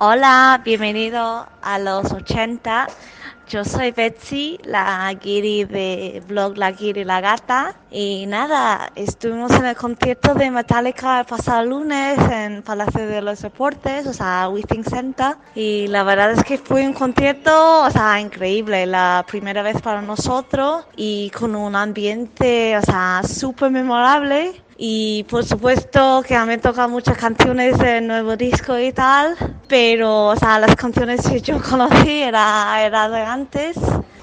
Hola, bienvenido a los 80. Yo soy Betsy, la guiri de blog La Guiri La Gata. Y nada, estuvimos en el concierto de Metallica el pasado lunes en Palacio de los Deportes, o sea, Withing Center. Y la verdad es que fue un concierto, o sea, increíble. La primera vez para nosotros y con un ambiente, o sea, súper memorable. Y por supuesto que a mí me tocan muchas canciones del nuevo disco y tal, pero o sea, las canciones que yo conocí era, era de antes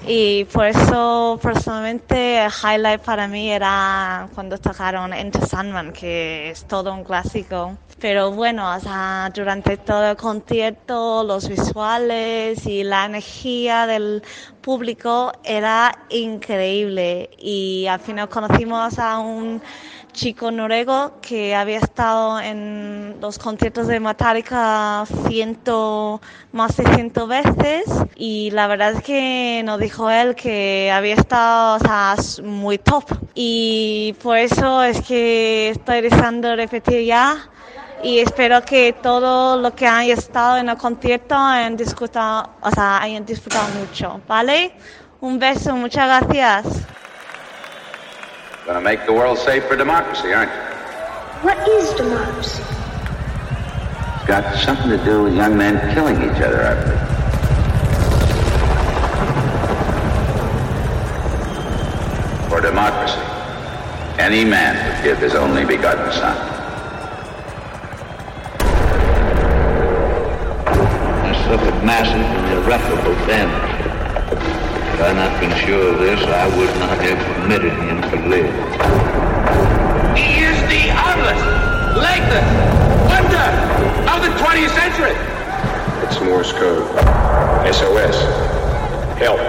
y por eso personalmente el highlight para mí era cuando tocaron Enter Sandman, que es todo un clásico. Pero bueno, o sea, durante todo el concierto, los visuales y la energía del público era increíble. Y al final conocimos a un chico noruego que había estado en los conciertos de Metallica ciento, más de ciento veces y la verdad es que nos dijo él que había estado o sea, muy top y por eso es que estoy deseando repetir ya y espero que todo lo que haya estado en el concierto hayan disfrutado, o sea, hayan disfrutado mucho, ¿vale? Un beso, muchas gracias. Going to make the world safe for democracy, aren't you? What is democracy? It's got something to do with young men killing each other, I believe. For democracy, any man would give his only begotten son. I suffered massive and irreparable damage. Had I not been sure of this, I would not have permitted him to live. He is the Atlas, Lengthen, wonder of the 20th century. It's Morse code. SOS. Help.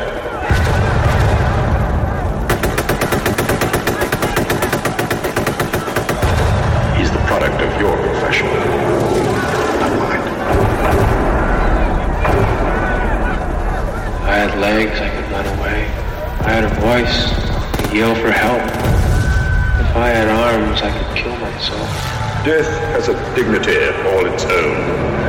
He's the product of your profession, not mine. I legs, I could run away. I had a voice, could yell for help. If I had arms, I could kill myself. Death has a dignity of all its own.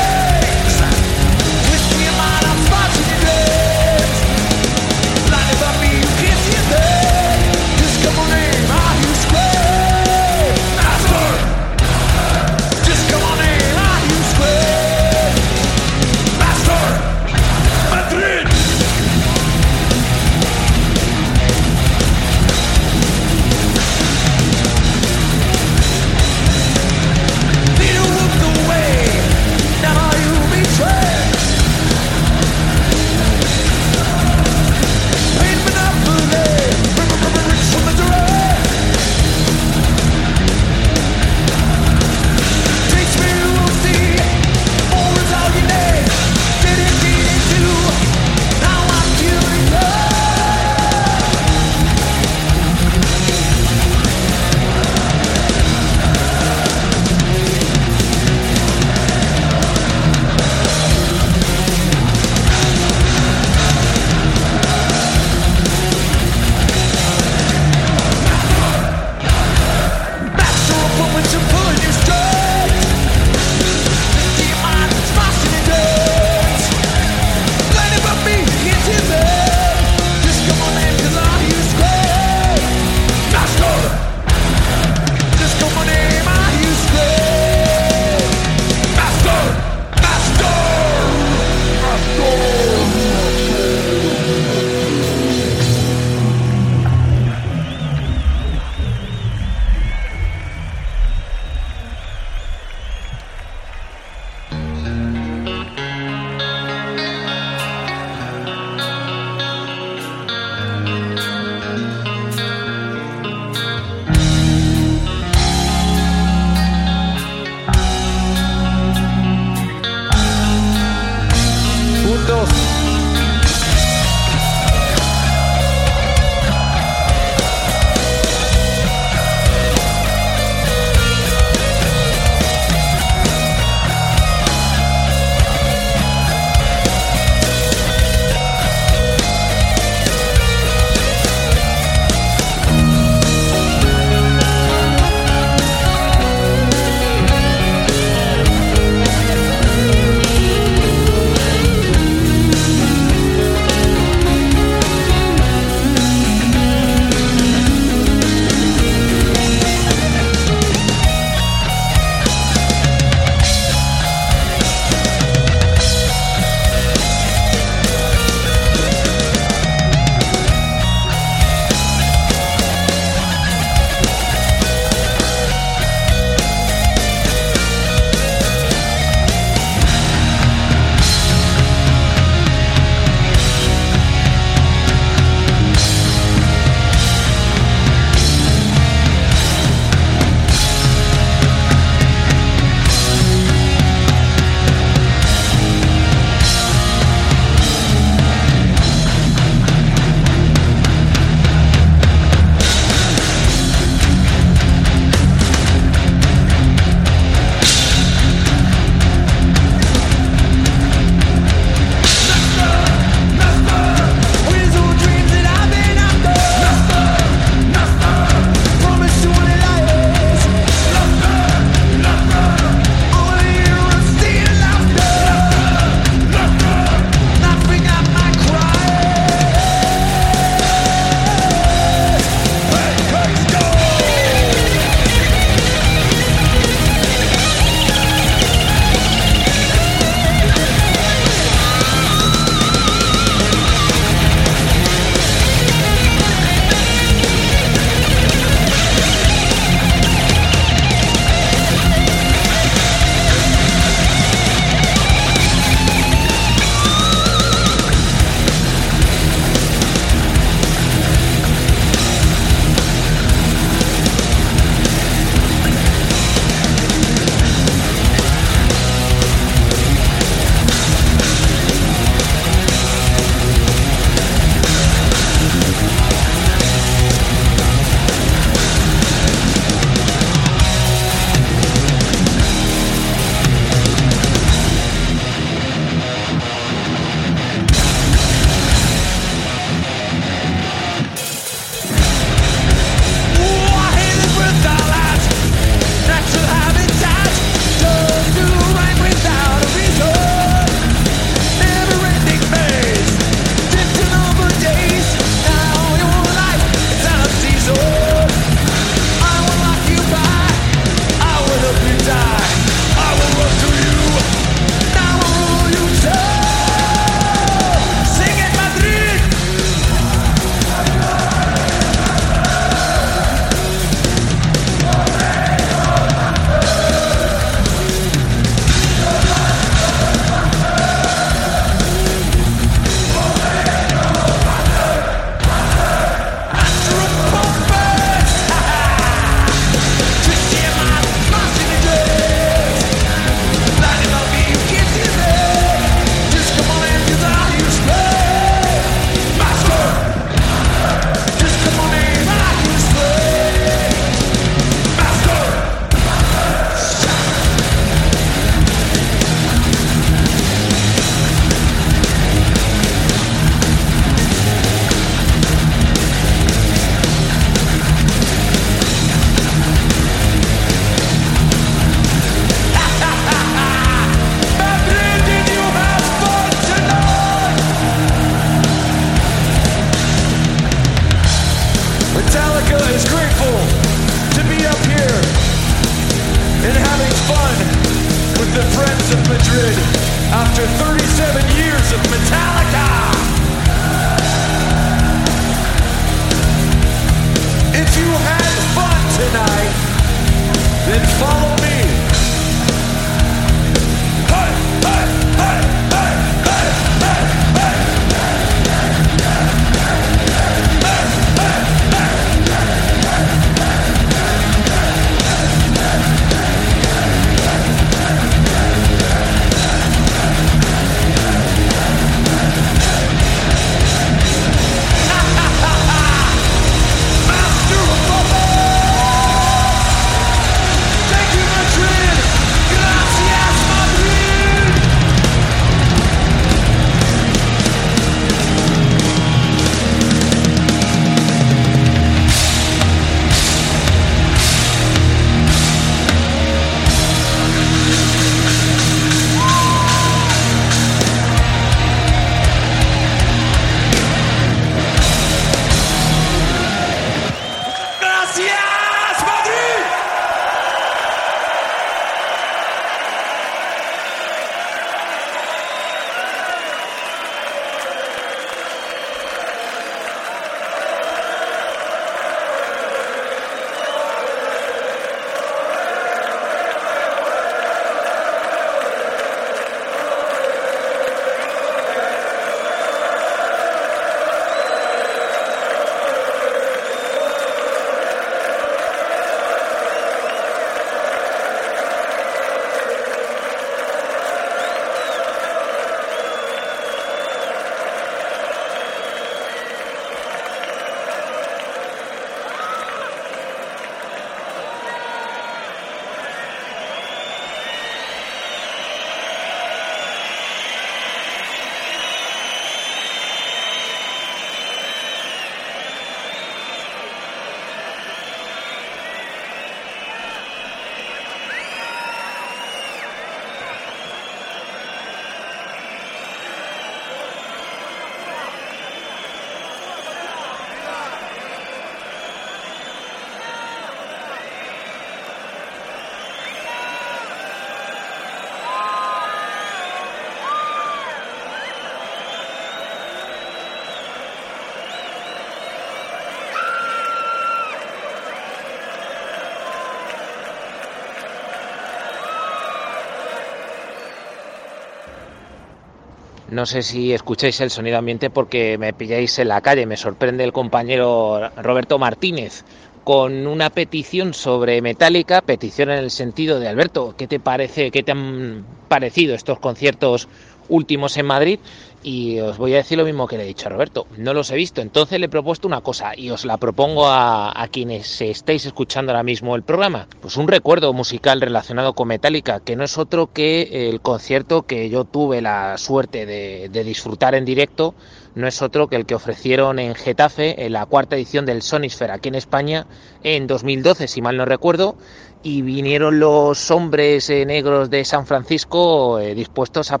No sé si escucháis el sonido ambiente porque me pilláis en la calle. Me sorprende el compañero Roberto Martínez con una petición sobre Metallica, petición en el sentido de Alberto, ¿qué te parece, qué te han parecido estos conciertos últimos en Madrid? Y os voy a decir lo mismo que le he dicho a Roberto, no los he visto, entonces le he propuesto una cosa y os la propongo a, a quienes estéis escuchando ahora mismo el programa. Pues un recuerdo musical relacionado con Metallica, que no es otro que el concierto que yo tuve la suerte de, de disfrutar en directo no es otro que el que ofrecieron en Getafe en la cuarta edición del Sonisphere aquí en España en 2012, si mal no recuerdo, y vinieron los hombres eh, negros de San Francisco eh, dispuestos a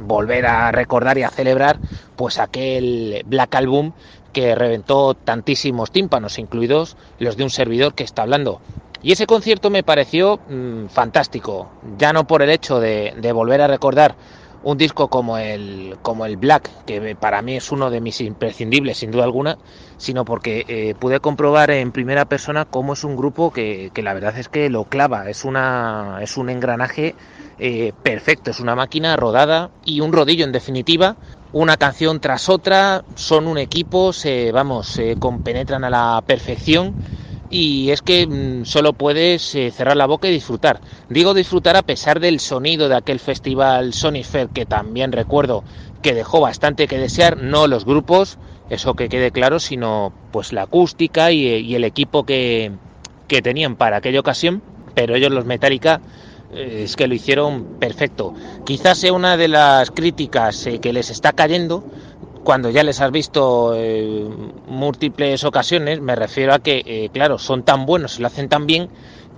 volver a recordar y a celebrar pues aquel Black Album que reventó tantísimos tímpanos, incluidos los de un servidor que está hablando. Y ese concierto me pareció mmm, fantástico, ya no por el hecho de, de volver a recordar un disco como el, como el Black, que para mí es uno de mis imprescindibles sin duda alguna, sino porque eh, pude comprobar en primera persona cómo es un grupo que, que, la verdad es que lo clava, es, una, es un engranaje eh, perfecto, es una máquina rodada y un rodillo en definitiva, una canción tras otra, son un equipo, se, vamos, se compenetran a la perfección y es que mmm, solo puedes eh, cerrar la boca y disfrutar. Digo disfrutar a pesar del sonido de aquel festival Sonisphere que también recuerdo que dejó bastante que desear, no los grupos, eso que quede claro, sino pues la acústica y, y el equipo que, que, tenían para aquella ocasión, pero ellos los Metallica eh, es que lo hicieron perfecto. Quizás sea una de las críticas eh, que les está cayendo cuando ya les has visto eh, múltiples ocasiones, me refiero a que, eh, claro, son tan buenos, lo hacen tan bien,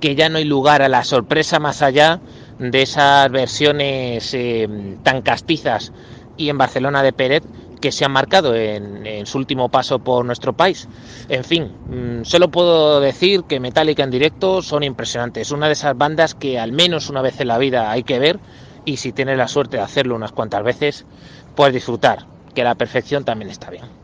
que ya no hay lugar a la sorpresa más allá de esas versiones eh, tan castizas y en Barcelona de Pérez que se han marcado en, en, su último paso por nuestro país. En fin, mmm, solo puedo decir que Metallica en directo son impresionantes, una de esas bandas que al menos una vez en la vida hay que ver y si tienes la suerte de hacerlo unas cuantas veces, puedes disfrutar, que la perfección también está bien.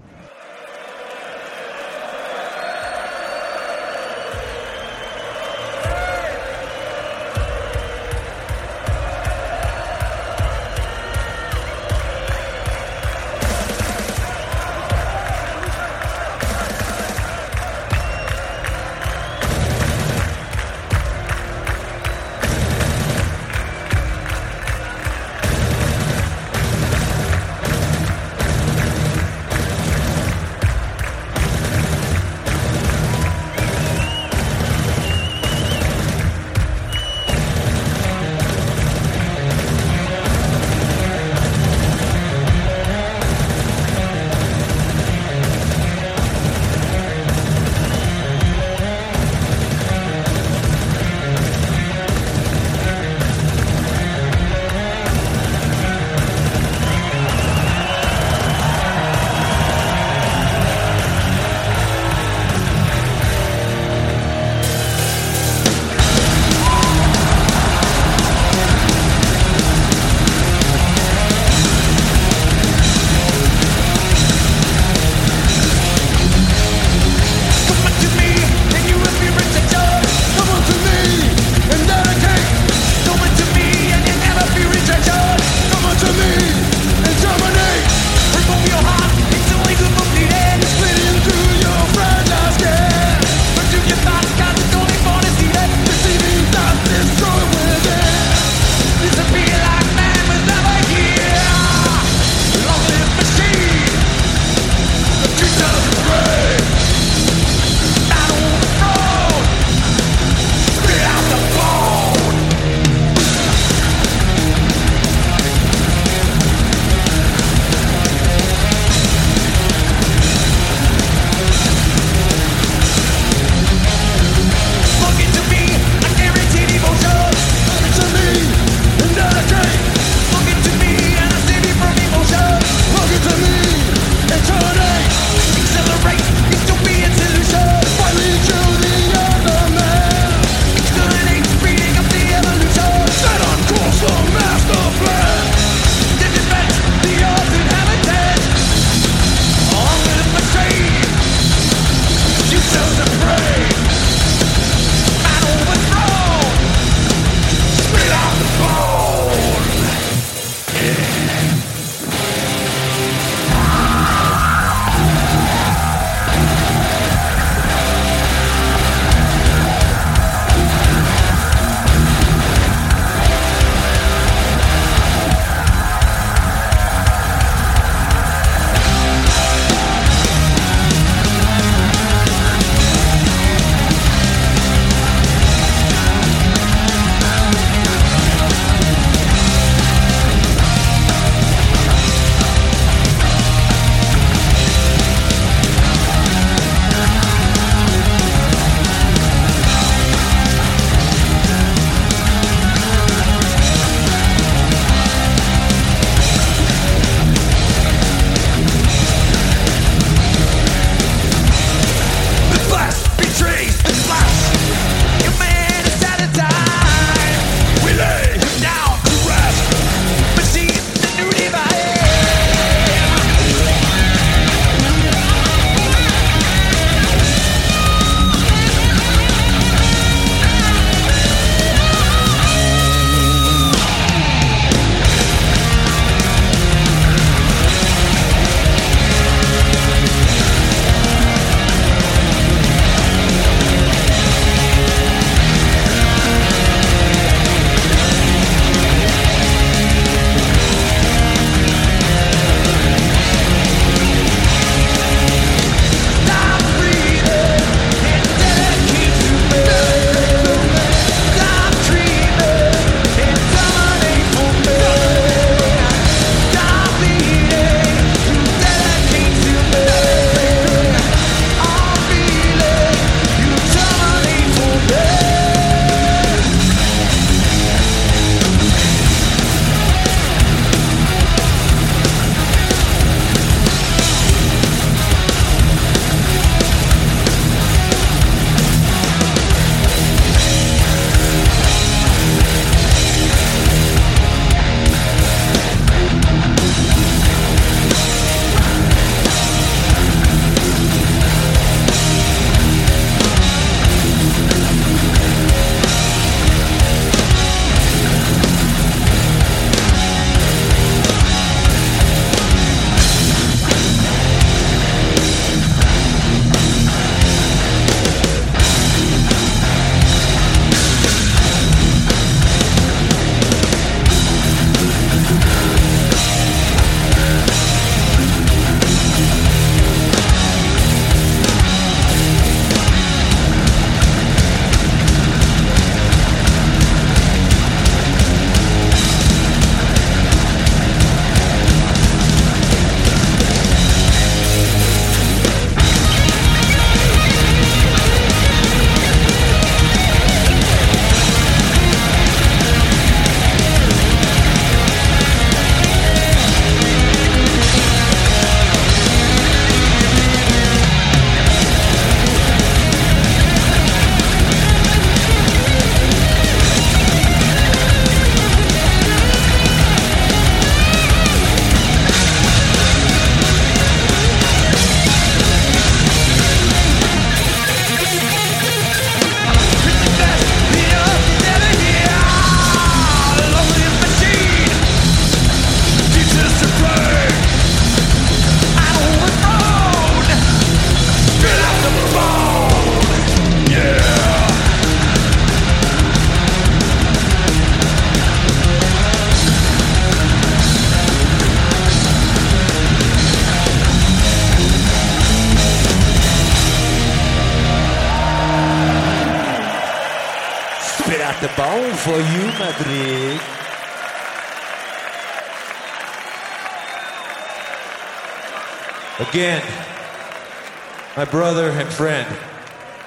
Brother and friend,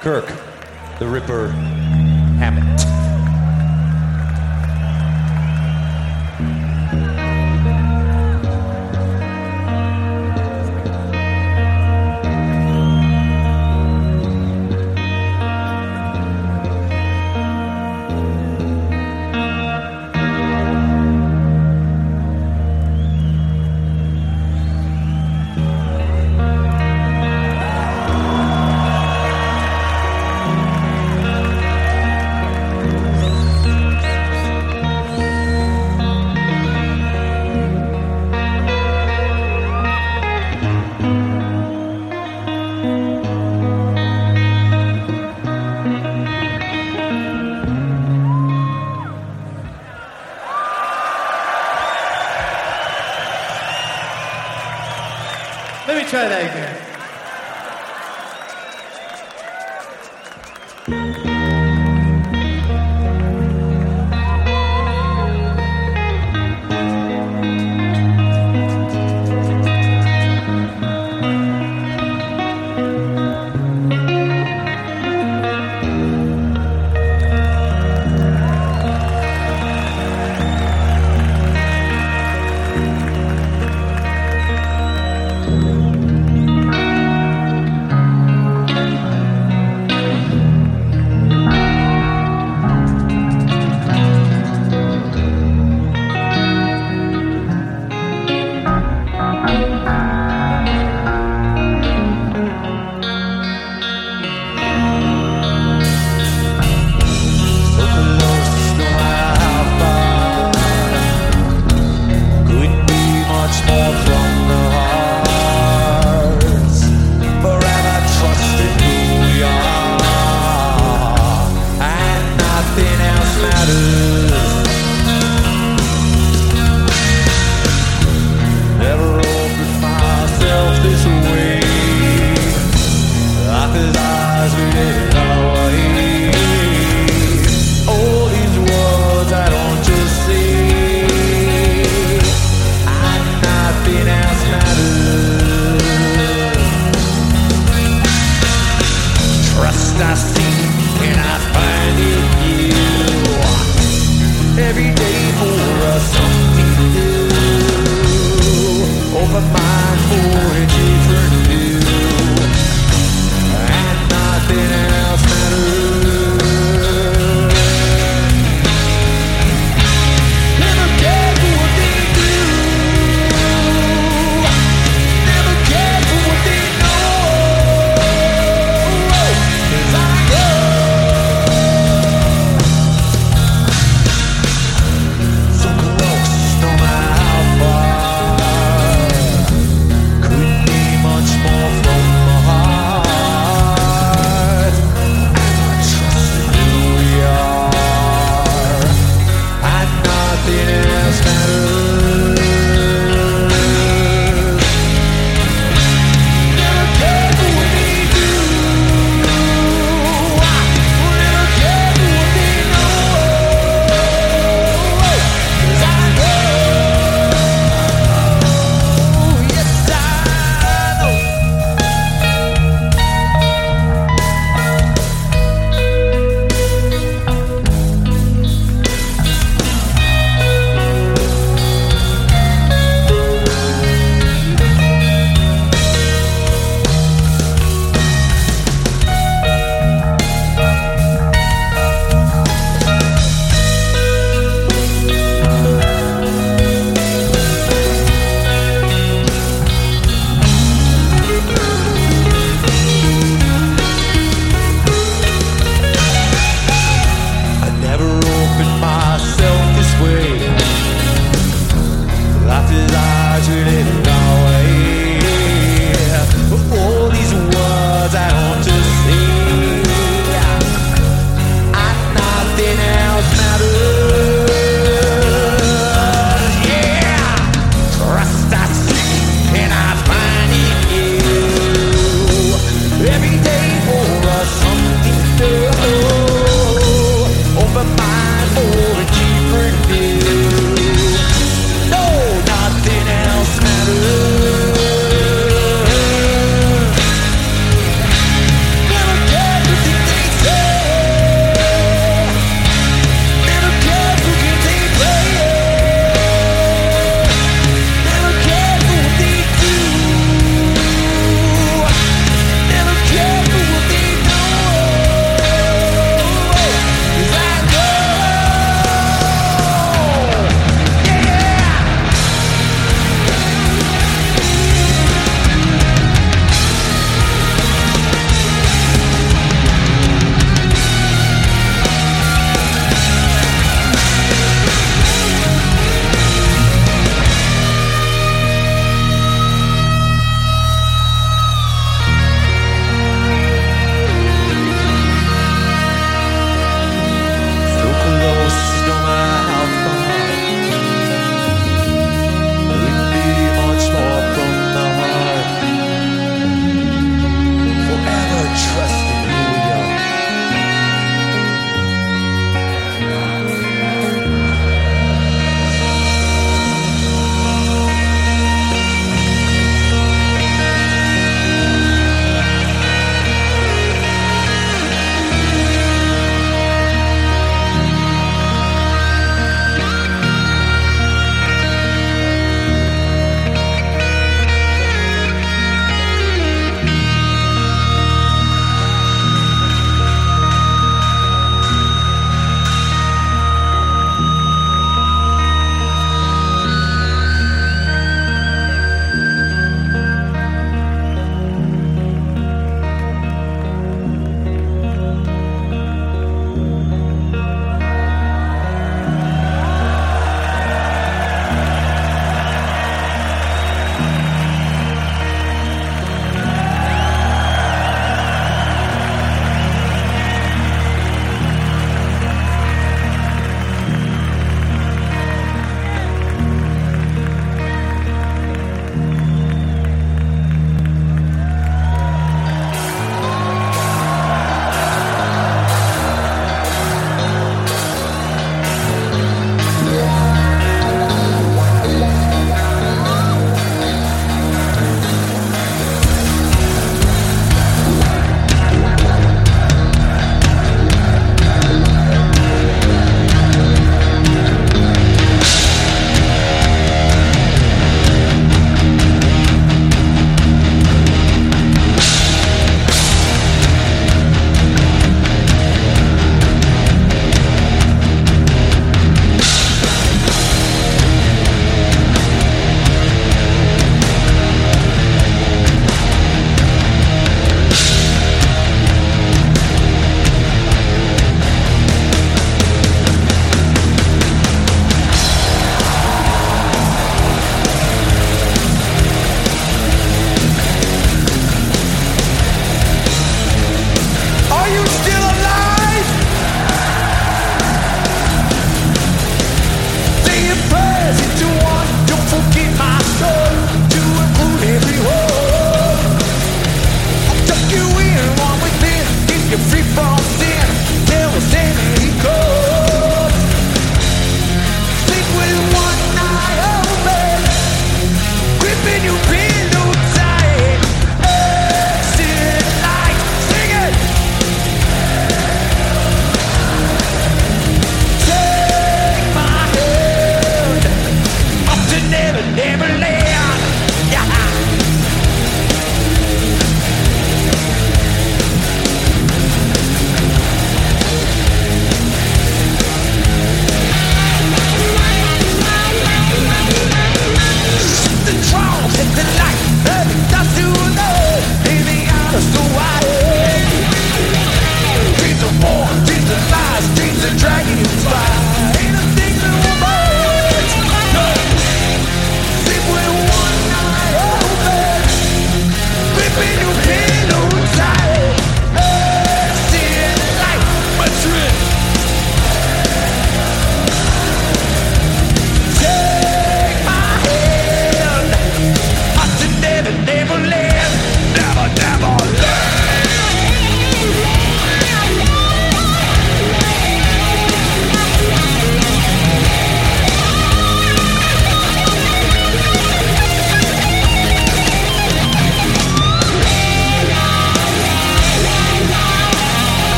Kirk, the Ripper Hammett.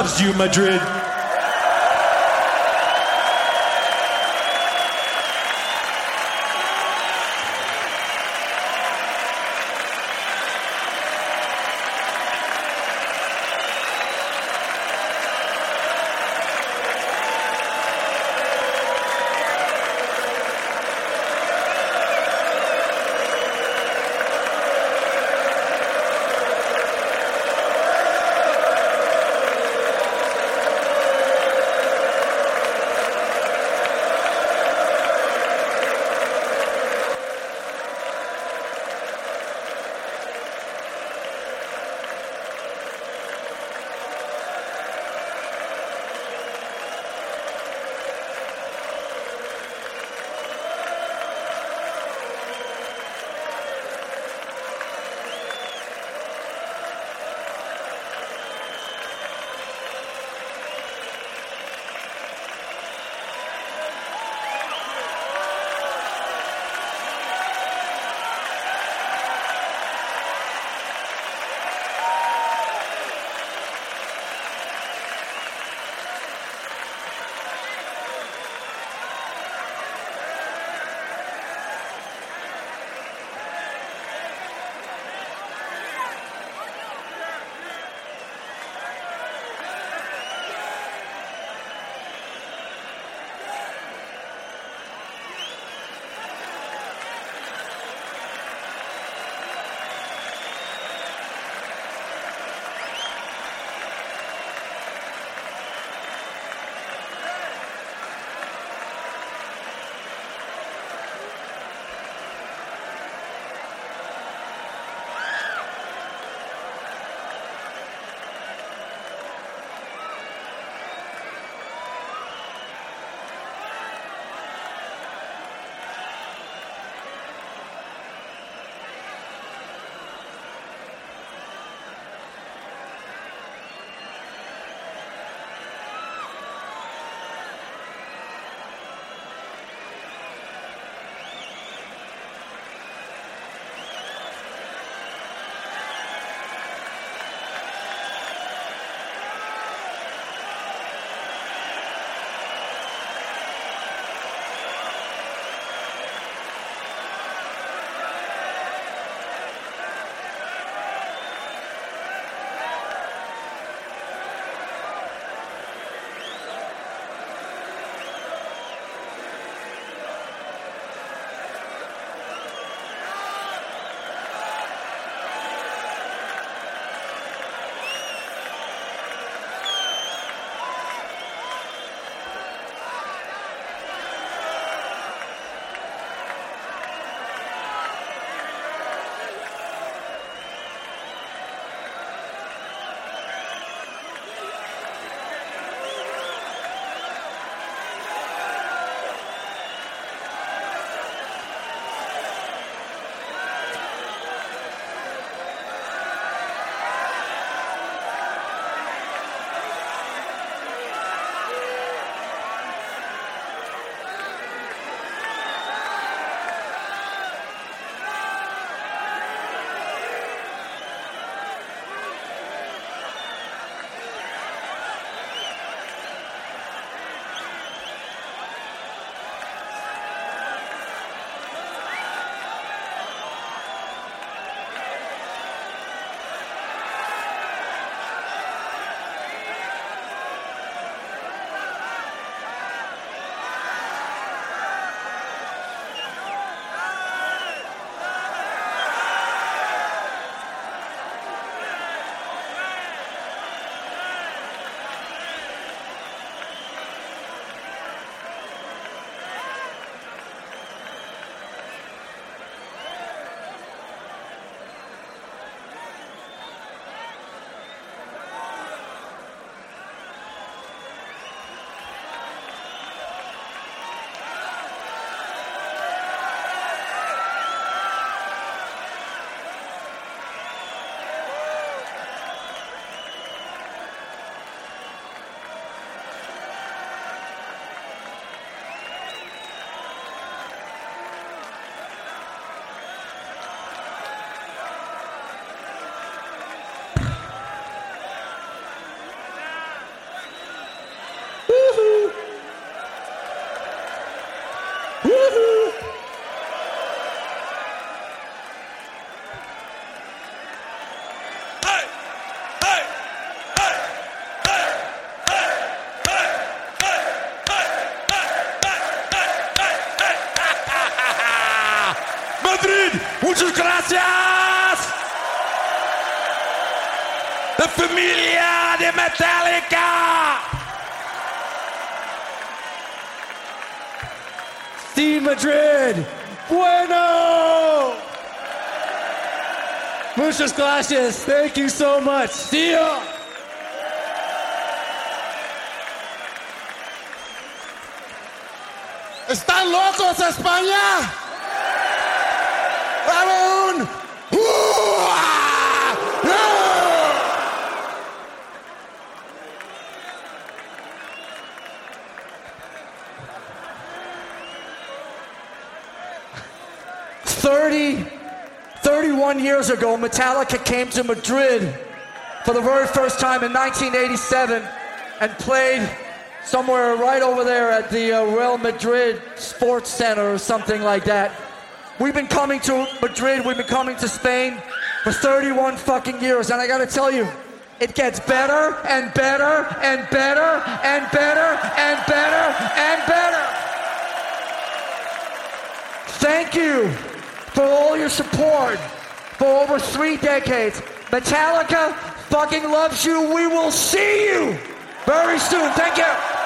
Loves you, Madrid. Steve Madrid. Bueno. Muchas gracias. Thank you so much. See ya. ¿Están locos España? 31 years ago, Metallica came to Madrid for the very first time in 1987 and played somewhere right over there at the uh, Real Madrid Sports Center or something like that. We've been coming to Madrid, we've been coming to Spain for 31 fucking years, and I gotta tell you, it gets better and better and better and better and better and better. Thank you for all your support for over three decades. Metallica fucking loves you. We will see you very soon. Thank you.